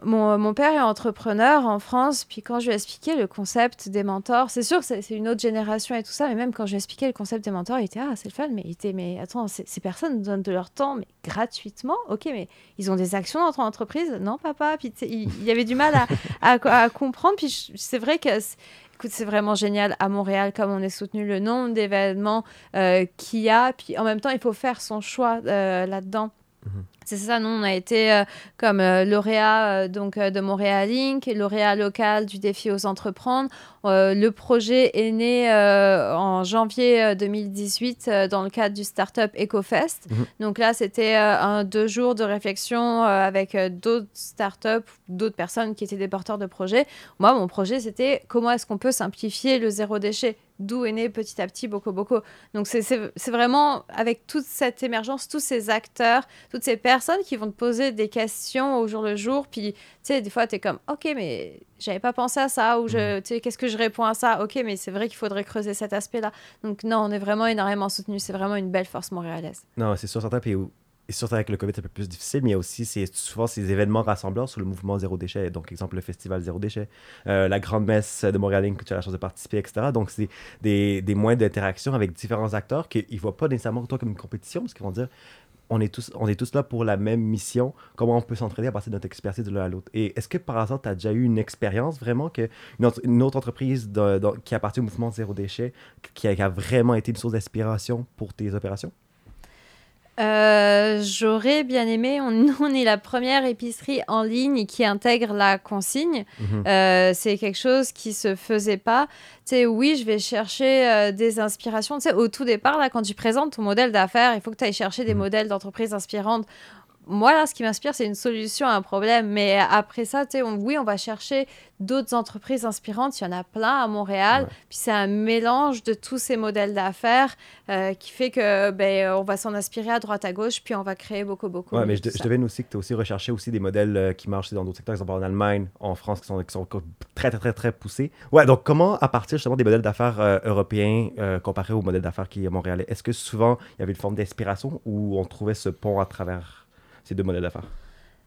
mon, mon, père est entrepreneur en France, puis quand je lui ai expliqué le concept des mentors, c'est sûr que c'est, une autre génération et tout ça, mais même quand je lui ai expliqué le concept des mentors, il était Ah, c'est le fun, mais il était, mais attends, ces personnes donnent de leur temps, mais gratuitement, ok, mais ils ont des actions dans ton entreprise? Non, papa, puis il y avait du mal à, comprendre. Puis c'est vrai que écoute, c'est vraiment génial à Montréal, comme on est soutenu le nombre d'événements euh, qu'il y a. Puis en même temps, il faut faire son choix euh, là-dedans. Mhm. C'est ça, nous, on a été euh, comme euh, lauréat euh, donc, de Montréal Inc., lauréat local du défi aux entreprendre. le projet est né en janvier 2018 dans le cadre du Startup EcoFest. Mhm. Donc là, c'était un deux jours de réflexion avec d'autres startups, d'autres personnes qui étaient des porteurs de projets. Moi, mon projet, c'était comment est-ce qu'on peut simplifier le zéro déchet? D'où est né petit à petit Boko Boko. Donc c'est vraiment avec toute cette émergence, tous ces acteurs, toutes ces personnes qui vont te poser des questions au jour le jour, puis tu sais, des fois tu es comme, ok, mais j'avais pas pensé à ça, ou je, tu sais, qu'est-ce que je réponds à ça, ok, mais c'est vrai qu'il faudrait creuser cet aspect-là. Donc non, on est vraiment énormément soutenu, c'est vraiment une belle force montréalaise. Non, c'est sûr, certain, puis et surtout avec le COVID, c'est un peu plus difficile, mais il y a aussi souvent ces événements rassembleurs sur le mouvement zéro déchet. Donc, exemple, le festival zéro déchet, euh, la grande messe de Montréal que tu as la chance de participer, etc. Donc, c'est des, moyens d'interaction avec différents acteurs qu'ils ne voient pas nécessairement toi comme une compétition, parce qu'ils vont dire on est, tous, on est tous là pour la même mission, comment on peut s'entraider à partir de notre expertise de l'un à l'autre? Et est-ce que par hasard, tu as déjà eu une expérience vraiment que une autre, entreprise qui appartient au mouvement zéro déchet, qui a vraiment été une source d'inspiration pour tes opérations? Euh, j'aurais bien aimé. On, (laughs) on, est la première épicerie en ligne qui intègre la consigne. Mhm. Euh, c'est quelque chose qui se faisait pas. Tu sais, oui, je vais chercher euh, des inspirations. Tu sais, au tout départ, là, quand tu présentes ton modèle d'affaires, il faut que tu ailles chercher des mhm. modèles d'entreprises inspirantes moi, là, ce qui m'inspire, c'est une solution à un problème. Mais après ça, tu sais, oui, on va chercher d'autres entreprises inspirantes. Il y en a plein à Montréal. Puis c'est un mélange de tous ces modèles d'affaires euh, qui fait que ben, on va s'en inspirer à droite à gauche, puis on va créer beaucoup, beaucoup. Ouais, mais je, je devine aussi que tu as aussi recherché aussi des modèles euh, qui marchent dans d'autres secteurs, exemple en Allemagne, en France, qui sont, qui sont très, très, très, très poussés. Ouais, donc comment, à partir justement des modèles d'affaires euh, européens comparés aux modèles d'affaires qui est à Montréal, est-ce que souvent il y avait une forme d'inspiration ou on trouvait ce pont à travers ces deux modèles d'affaires?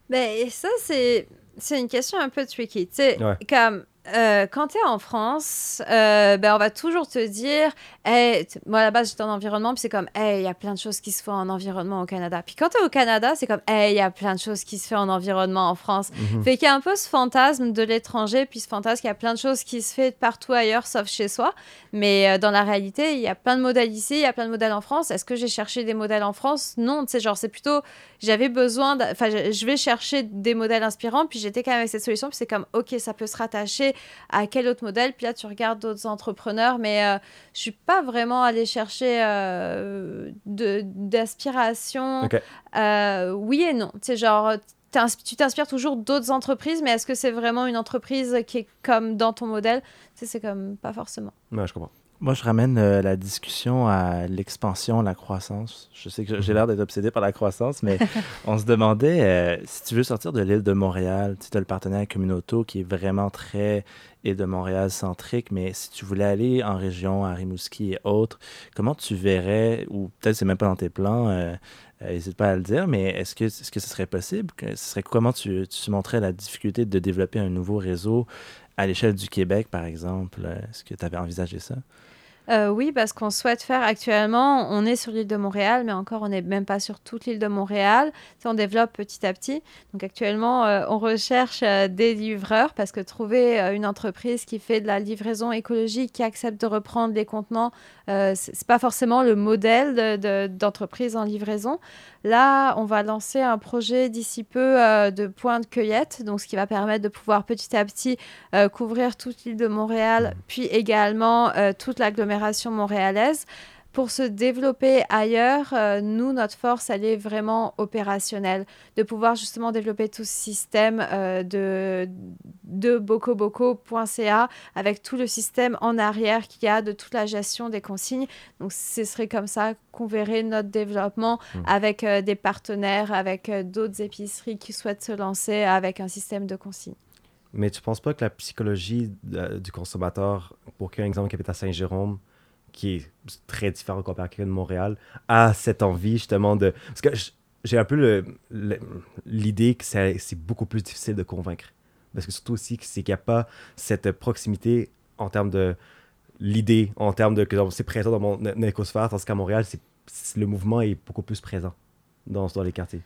Ben, ça, c'est, c'est une question un peu tricky. Tu sais, comme euh, quand tu es en France, euh, ben, on va toujours te dire, hey, moi à la base j'étais en environnement, puis c'est comme, hey, il y a plein de choses qui se font en environnement au Canada. Puis quand tu es au Canada, c'est comme, hey, il y a plein de choses qui se font en environnement en France. Mhm. Fait qu'il y a un peu ce fantasme de l'étranger, puis ce fantasme qu'il y a plein de choses qui se font partout ailleurs, sauf chez soi. Mais euh, dans la réalité, il y a plein de modèles ici, il y a plein de modèles en France. Est-ce que j'ai cherché des modèles en France? Non, tu sais, genre, c'est plutôt, j'avais besoin, enfin, je vais chercher des modèles inspirants, puis j'étais quand même avec cette solution, puis c'est comme, ok, ça peut se rattacher à quel autre modèle. Puis là, tu regardes d'autres entrepreneurs, mais je euh, je suis pas vraiment allée chercher euh, d'aspiration. Euh, oui et non. C'est genre, tu t'inspires toujours d'autres entreprises, mais est-ce que c'est vraiment une entreprise qui est comme dans ton modèle? C'est comme pas forcément. Ouais, je comprends. Moi, je ramène euh, la discussion à l'expansion, la croissance. Je sais que j'ai l'air d'être obsédé par la croissance, mais (laughs) on se demandait euh, si tu veux sortir de l'île de Montréal, tu as le partenaire Communauto qui est vraiment très île de Montréal centrique, mais si tu voulais aller en région, à Rimouski et autres, comment tu verrais, ou peut-être c'est même pas dans tes plans, euh, n'hésite pas à le dire, mais est-ce que, est-ce que ce serait possible? Ce serait, comment tu, tu montrais la difficulté de développer un nouveau réseau à l'échelle du Québec, par exemple? Est-ce que tu avais envisagé ça? Euh, oui, parce qu'on souhaite faire actuellement, on est sur l'île de Montréal, mais encore on n'est même pas sur toute l'île de Montréal. on développe petit à petit. Donc actuellement, euh, on recherche euh, des livreurs parce que trouver une entreprise qui fait de la livraison écologique, qui accepte de reprendre les contenants, c'est pas forcément le modèle d'entreprise en livraison. Là, on va lancer un projet d'ici peu euh, de point de cueillette, donc ce qui va permettre de pouvoir petit à petit euh, couvrir toute l'île de Montréal, puis également euh, toute l'agglomération montréalaise pour se développer ailleurs, euh, nous, notre force, elle est vraiment opérationnelle, de pouvoir justement développer tout ce système euh, de, de bocoboko.ca avec tout le système en arrière qu'il y a de toute la gestion des consignes. Donc, ce serait comme ça qu'on verrait notre développement mmh. avec euh, des partenaires, avec d'autres épiceries qui souhaitent se lancer avec un système de consignes. Mais tu penses pas que la psychologie du consommateur, pour qu'un exemple qui habite à Saint-Jérôme, qui est très différent comparé à de Montréal, a cette envie justement de... Parce que j'ai un peu l'idée que c'est beaucoup plus difficile de convaincre. Parce que surtout aussi, c'est qu'il n'y a pas cette proximité en termes de l'idée, en termes de que c'est présent dans mon écosphère, tandis qu'à Montréal, le mouvement est beaucoup plus présent dans, dans les quartiers.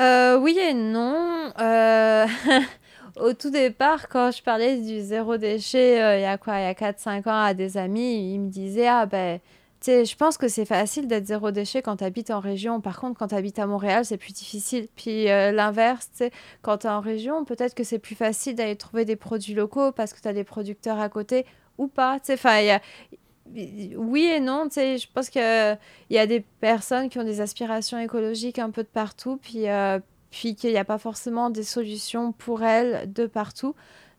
Euh, oui et non. Euh, (laughs) au tout départ, quand je parlais du zéro déchet, euh, il y a quoi, il y a 4-5 ans, à des amis, ils me disaient Ah ben, tu sais, je pense que c'est facile d'être zéro déchet quand tu habites en région. Par contre, quand tu habites à Montréal, c'est plus difficile. Puis l'inverse, tu sais, quand tu es en région, peut-être que c'est plus facile d'aller trouver des produits locaux parce que tu as des producteurs à côté ou pas. Tu sais, enfin, il y a oui et non, tu sais, je pense qu'il y a des personnes qui ont des aspirations écologiques un peu de partout, puis, euh, puis qu'il n'y a pas forcément des solutions pour elles de partout.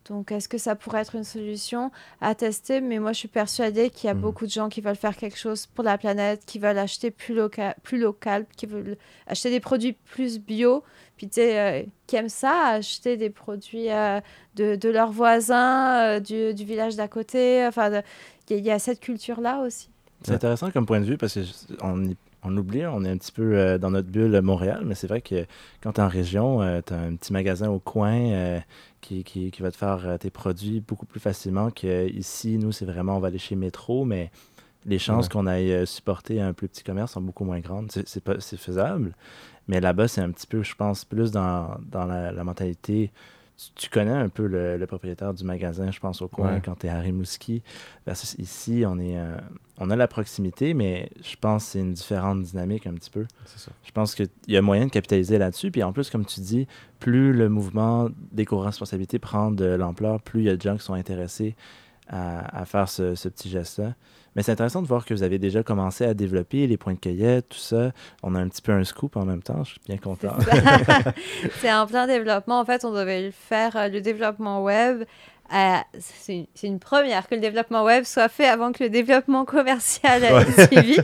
Donc, est-ce que ça pourrait être une solution à tester? Mais moi, je suis persuadée qu'il y a mmh. beaucoup de gens qui veulent faire quelque chose pour la planète, qui veulent acheter plus, local, plus local, qui veulent acheter des produits plus bio, puis tu sais, euh, qui aiment ça, acheter des produits euh, de, de, leurs voisins, du, du, village d'à côté. Enfin, il y, a cette culture-là aussi. C'est intéressant comme point de vue parce qu'on on oublie, on est un petit peu euh, dans notre bulle Montréal, mais c'est vrai que quand tu es en région, euh, tu as un petit magasin au coin euh, qui, qui, qui, va te faire tes produits beaucoup plus facilement qu'ici. Nous, c'est vraiment, on va aller chez Métro, mais les chances qu'on aille supporter un plus petit commerce sont beaucoup moins grandes. C'est faisable, mais là-bas, c'est un petit peu, je pense, plus dans, dans la, la mentalité tu, connais un peu le, propriétaire du magasin, je pense, au coin, quand tu es à Rimouski. ici, on, est, euh, on a la proximité, mais je pense que c'est une différente dynamique un petit peu. Je pense qu'il y a moyen de capitaliser là-dessus. Puis en plus, comme tu dis, plus le mouvement d'éco-responsabilité prend de l'ampleur, plus il y a de gens qui sont intéressés à, faire ce, ce petit geste-là. Mais c'est intéressant de voir que vous avez déjà commencé à développer les points de cueillette, tout ça. On a un petit peu un scoop en même temps. Je suis bien content. c'est (laughs) en plein développement. En fait, on devait faire, euh, le développement web. Euh, c'est une première que le développement web soit fait avant que le développement commercial ait suivi.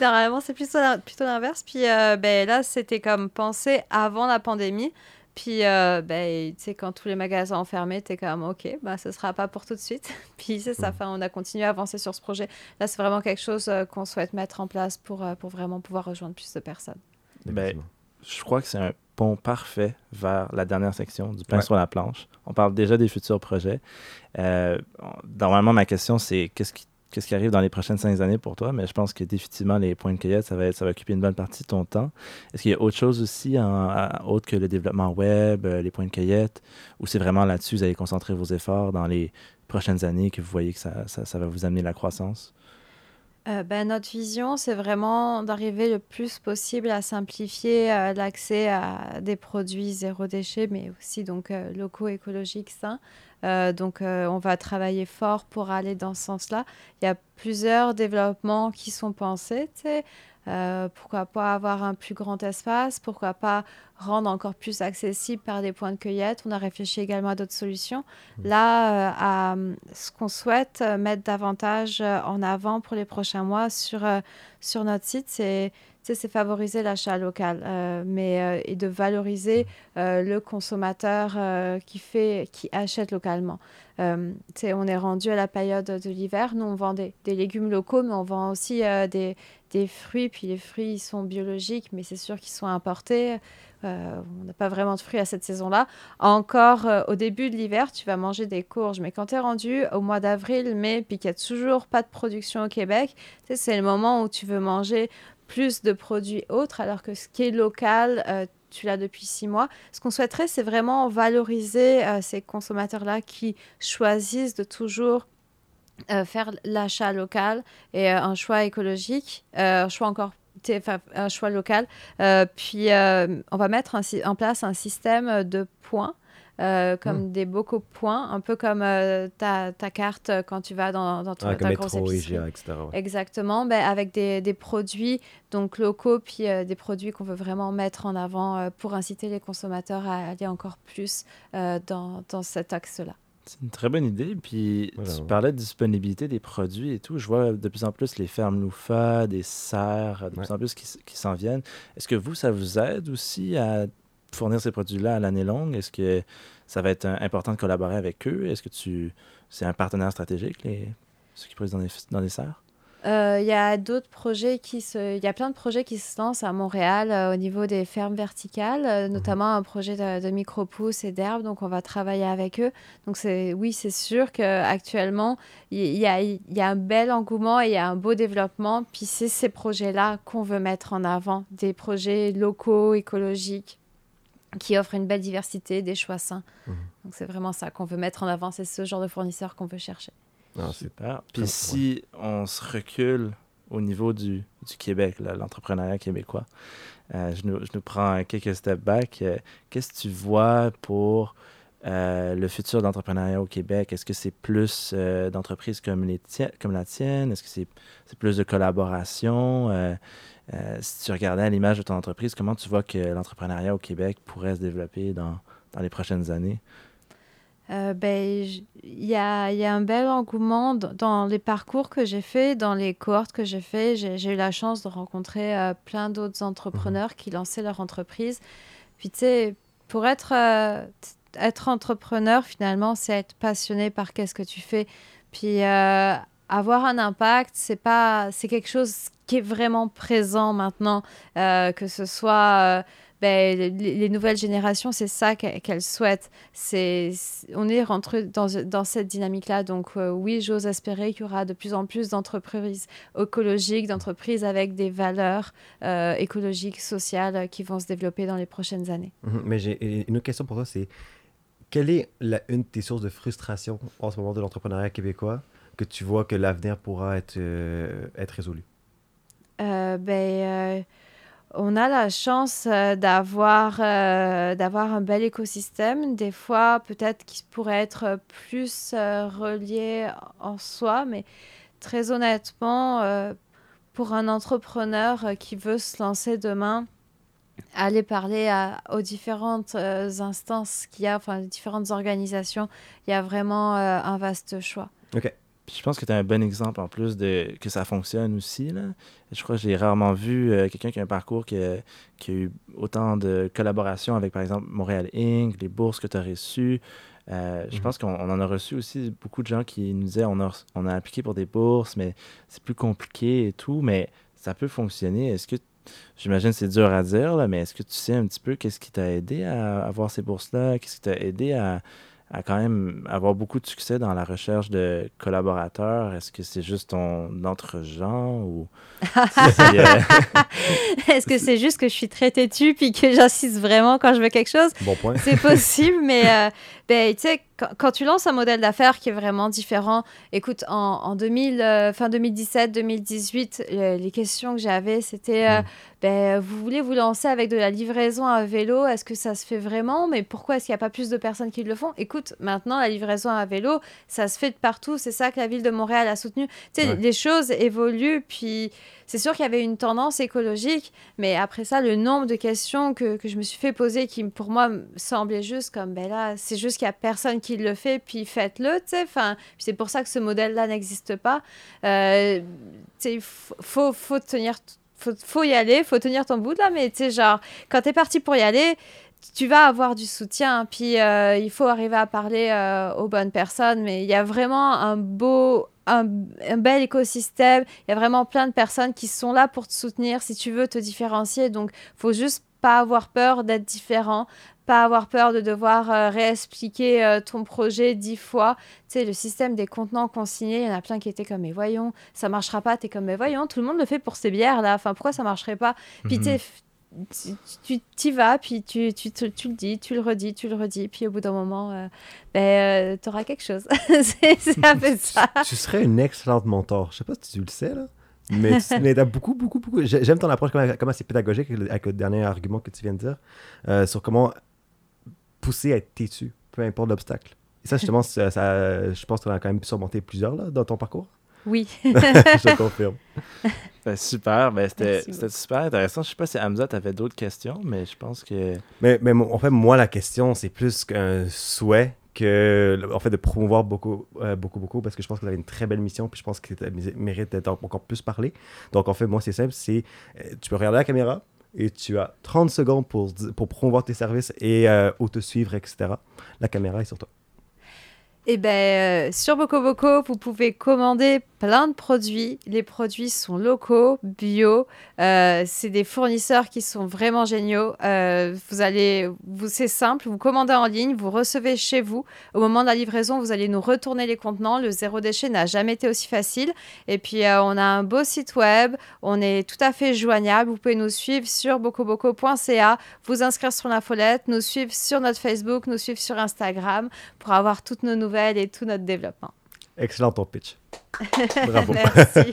Normalement, c'est plutôt, plutôt l'inverse. Puis euh, ben, là, c'était comme pensé avant la pandémie. Puis, euh, ben, tu sais, quand tous les magasins ont fermé, tu es comme, OK, bah, ce ne sera pas pour tout de suite. (laughs) Puis, c'est ça, enfin, on a continué à avancer sur ce projet. Là, c'est vraiment quelque chose euh, qu'on souhaite mettre en place pour, euh, pour vraiment pouvoir rejoindre plus de personnes. Ben, je crois que c'est un pont parfait vers la dernière section du pain sur la planche. On parle déjà des futurs projets. normalement, ma question, c'est qu'est-ce qui qu'est-ce qui arrive dans les prochaines cinq années pour toi, mais je pense que définitivement, les points de cueillette, ça va, être, ça va occuper une bonne partie de ton temps. Est-ce qu'il y a autre chose aussi, en, autre que le développement web, euh, les points de cueillette, ou c'est vraiment là-dessus, vous allez concentrer vos efforts dans les prochaines années que vous voyez que ça, ça, va vous amener la croissance? Euh, ben, notre vision, c'est vraiment d'arriver le plus possible à simplifier euh, l'accès à des produits zéro déchet, mais aussi donc locaux, écologiques, sains. Euh, donc, euh, on va travailler fort pour aller dans ce sens-là. Il y a plusieurs développements qui sont pensés. Euh, pourquoi pas avoir un plus grand espace Pourquoi pas rendre encore plus accessible par des points de cueillette On a réfléchi également à d'autres solutions. Mmh. Là, à, ce qu'on souhaite mettre davantage en avant pour les prochains mois sur, sur notre site, c'est c'est favoriser l'achat local, euh, mais euh, et de valoriser euh, le consommateur qui fait, qui achète localement. on est rendu à la période de l'hiver. Nous, on vend des, légumes locaux, mais on vend aussi des, des, fruits. Puis les fruits, ils sont biologiques, mais c'est sûr qu'ils sont importés. on n'a pas vraiment de fruits à cette saison-là. Encore au début de l'hiver, tu vas manger des courges, mais quand tu es rendu au mois d'avril, mai, puis qu'il n'y a toujours pas de production au Québec, c'est le moment où tu veux manger plus de produits autres, alors que ce qui est local, euh, tu l'as depuis six mois. Ce qu'on souhaiterait, c'est vraiment valoriser euh, ces consommateurs-là qui choisissent de toujours euh, faire l'achat local et un choix écologique, un choix encore un choix local. puis on va mettre en place un système de points euh, comme hmm. des beaucoup points, un peu comme euh, ta, ta, carte euh, quand tu vas dans, dans ton, ta grosse épicerie. etc. Exactement, ben, avec des, des, produits donc locaux, puis des produits qu'on veut vraiment mettre en avant pour inciter les consommateurs à aller encore plus dans, dans cet axe-là. C'est une très bonne idée. Puis tu parlais de disponibilité des produits et tout. Je vois de plus en plus les fermes loufa, des serres, de plus en plus qui, qui s'en viennent. Est-ce que vous, ça vous aide aussi à fournir ces produits-là à l'année longue? Est-ce que ça va être important de collaborer avec eux? Est-ce que tu c'est un partenaire stratégique, les, ceux qui produisent dans les, dans les serres? Euh, il y a d'autres projets qui se... Il y a plein de projets qui se lancent à Montréal euh, au niveau des fermes verticales, euh, mhm. notamment un projet de, de micro-pousses et d'herbes. Donc, on va travailler avec eux. Donc, c'est... oui, c'est sûr qu'actuellement, il y, a, y a un bel engouement et il y a un beau développement. Puis, c'est ces projets-là qu'on veut mettre en avant. Des projets locaux, écologiques, qui offrent une belle diversité, des choix sains. Mhm. Donc, c'est vraiment ça qu'on veut mettre en avant. C'est ce genre de fournisseurs qu'on veut chercher. Ah, super. Puis si on se recule au niveau du, du Québec, l'entrepreneuriat québécois, euh, je, nous, je, nous, prends quelques steps back. Euh, qu'est-ce que tu vois pour euh, le futur d'entrepreneuriat au Québec? Est-ce que c'est plus d'entreprises comme, les comme la tienne? Est-ce que c'est plus de collaboration? Si tu regardais à l'image de ton entreprise, comment tu vois que l'entrepreneuriat au Québec pourrait se développer dans, dans les prochaines années? Euh, ben, il y a, y a, un bel engouement dans les parcours que j'ai fait, dans les cohortes que j'ai fait. J'ai eu la chance de rencontrer euh, plein d'autres entrepreneurs mhm. qui lançaient leur entreprise. Puis, tu sais, pour être, euh, être entrepreneur, finalement, c'est être passionné par qu'est-ce que tu fais. Puis, avoir un impact, c'est pas, c'est quelque chose qui est vraiment présent maintenant, que ce soit ben, les, nouvelles générations, c'est ça qu'elles souhaitent. C'est, on est rentré dans, cette dynamique-là. Donc euh, oui, j'ose espérer qu'il y aura de plus en plus d'entreprises écologiques, d'entreprises avec des valeurs euh, écologiques, sociales qui vont se développer dans les prochaines années. Mhm. mais j'ai une question pour toi, c'est quelle est une de tes sources de frustration en ce moment de l'entrepreneuriat québécois? Que tu vois que l'avenir pourra être, euh, être résolu? ben on a la chance euh, d'avoir euh, d'avoir un bel écosystème. Des fois, peut-être qu'il pourrait être plus euh, relié en soi, mais très honnêtement, pour un entrepreneur qui veut se lancer demain, aller parler aux différentes instances qu'il y a, enfin, différentes organisations, il y a vraiment un vaste choix. OK je pense que tu as un bon exemple en plus de que ça fonctionne aussi. Là. Je crois que j'ai rarement vu euh, quelqu'un qui a un parcours qui a, qui a, eu autant de collaborations avec, par exemple, Montréal Inc., les bourses que tu as reçues. Euh, je mhm. pense qu'on en a reçu aussi beaucoup de gens qui nous disaient on a, on a appliqué pour des bourses, mais c'est plus compliqué et tout, mais ça peut fonctionner. Est-ce que J'imagine que c'est dur à dire, là, mais est-ce que tu sais un petit peu qu'est-ce qui t'a aidé à avoir ces bourses-là? Qu'est-ce qui t'a aidé à, à quand même avoir beaucoup de succès dans la recherche de collaborateurs? Est-ce que c'est juste ton entre-genre ou... (laughs) Euh, (laughs) Est-ce que c'est juste que je suis très têtue puis que j'insiste vraiment quand je veux quelque chose? Bon point. C'est possible, mais euh, ben, tu sais, quand, tu lances un modèle d'affaires qui est vraiment différent, écoute, en, 2000, euh, fin 2017-2018, les questions que j'avais, c'était euh, mm. ben, vous voulez vous lancer avec de la livraison à vélo? Est-ce que ça se fait vraiment? Mais pourquoi est-ce qu'il n'y a pas plus de personnes qui le font? Écoute, maintenant, la livraison à vélo, ça se fait de partout. C'est ça que la ville de Montréal a soutenu. Tu sais, les choses évoluent, puis c'est sûr qu'il y avait une tendance écologique, mais après ça, le nombre de questions que, que je me suis fait poser qui, pour moi, semblait juste comme, ben là, c'est juste qu'il n'y a personne qui le fait, puis faites-le, tu sais. Enfin, c'est pour ça que ce modèle-là n'existe pas. Euh, tu sais, faut, faut tenir... Faut, faut y aller, faut tenir ton bout là, mais tu sais, genre, quand tu es parti pour y aller, tu vas avoir du soutien. Puis euh, il faut arriver à parler euh, aux bonnes personnes. Mais il y a vraiment un beau, un, bel écosystème. Il y a vraiment plein de personnes qui sont là pour te soutenir si tu veux te différencier. Donc, faut juste pas avoir peur d'être différent, pas avoir peur de devoir euh, réexpliquer ton projet dix fois. Tu sais, le système des contenants consignés, il y en a plein qui étaient comme, mais voyons, ça marchera pas. Tu es comme, mais voyons, tout le monde le fait pour ces bières là. Enfin, pourquoi ça marcherait pas? Puis, sais, tu t'y vas, puis tu, tu, tu, tu, le dis, tu le redis, tu le redis, puis au bout d'un moment, euh, ben, euh, tu auras quelque chose. (laughs) c'est un peu ça. Tu, serais une excellente mentor. Je sais pas si tu le sais, là. Mais tu as beaucoup, beaucoup, beaucoup. J'aime ton approche, comment, c'est pédagogique avec le dernier argument que tu viens de dire, euh, sur comment pousser à être têtu, peu importe l'obstacle. Et ça, justement, ça, je pense que tu as quand même pu surmonter plusieurs là, dans ton parcours. Oui. (laughs) je confirme. (laughs) Ben, super, ben, c'était super intéressant. Je sais pas si Hamza, tu avais d'autres questions, mais je pense que. Mais, mais en fait, moi, la question, c'est plus qu'un souhait que en fait de promouvoir beaucoup euh, beaucoup beaucoup parce que je pense que vous avez une très belle mission puis je pense que ça mérite d'être encore plus parlé donc en fait moi c'est simple c'est euh, tu peux regarder la caméra et tu as 30 secondes pour, pour promouvoir tes services et euh, auto-suivre, etc. La caméra est sur toi. Eh bien, euh, sur BocoBoco, vous pouvez commander plein de produits. Les produits sont locaux, bio. Euh, c'est des fournisseurs qui sont vraiment géniaux. Euh, vous allez, vous, c'est simple, vous commandez en ligne, vous recevez chez vous. Au moment de la livraison, vous allez nous retourner les contenants. Le zéro déchet n'a jamais été aussi facile. Et puis, on a un beau site web. On est tout à fait joignable. Vous pouvez nous suivre sur bocoboco.ca, vous inscrire sur la folette, nous suivre sur notre Facebook, nous suivre sur Instagram pour avoir toutes nos nouvelles et tout notre développement. Excellent ton pitch. (laughs) Bravo. Merci. (laughs)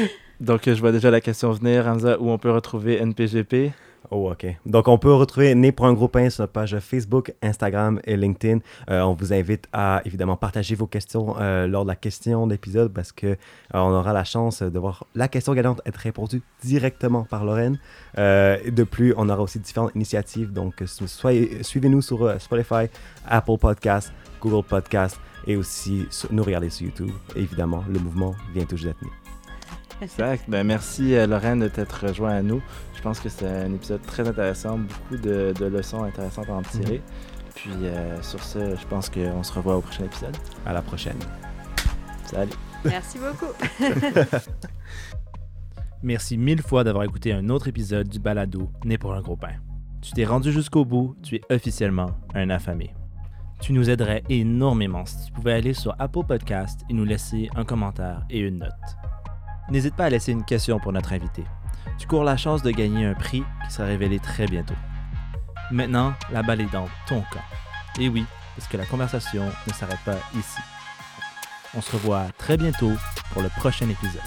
(laughs) Donc, je vois déjà la question venir, Hamza, où on peut retrouver NPGP. Oh, OK. Donc, on peut retrouver Né pour sur notre page Facebook, Instagram et LinkedIn. Euh, on vous invite à, évidemment, partager vos questions euh, lors de la question d'épisode parce que euh, on aura la chance de voir la question gagnante être répondue directement par Lorraine. de plus, on aura aussi différentes initiatives. Donc, suivez-nous sur Spotify, Apple Podcasts, Google Podcast et aussi nous regarder sur YouTube. évidemment, le mouvement vient toujours d'être né. Exact. Ben, merci euh, Lorraine de t'être rejoint à nous. Je pense que c'est un épisode très intéressant, beaucoup de, leçons intéressantes à en tirer. Mhm. Puis euh, sur ce, je pense qu'on se revoit au prochain épisode. À la prochaine. Salut. Merci beaucoup. (laughs) Merci mille fois d'avoir écouté un autre épisode du balado Né pour un gros pain. Tu t'es rendu jusqu'au bout, tu es officiellement un affamé. Tu nous aiderais énormément si tu pouvais aller sur Apple Podcast et nous laisser un commentaire et une note. N'hésite pas à laisser une question pour notre invité. Tu cours la chance de gagner un prix qui sera révélé très bientôt. Maintenant, la balle est dans ton camp. Et oui, parce que la conversation ne s'arrête pas ici. On se revoit très bientôt pour le prochain épisode.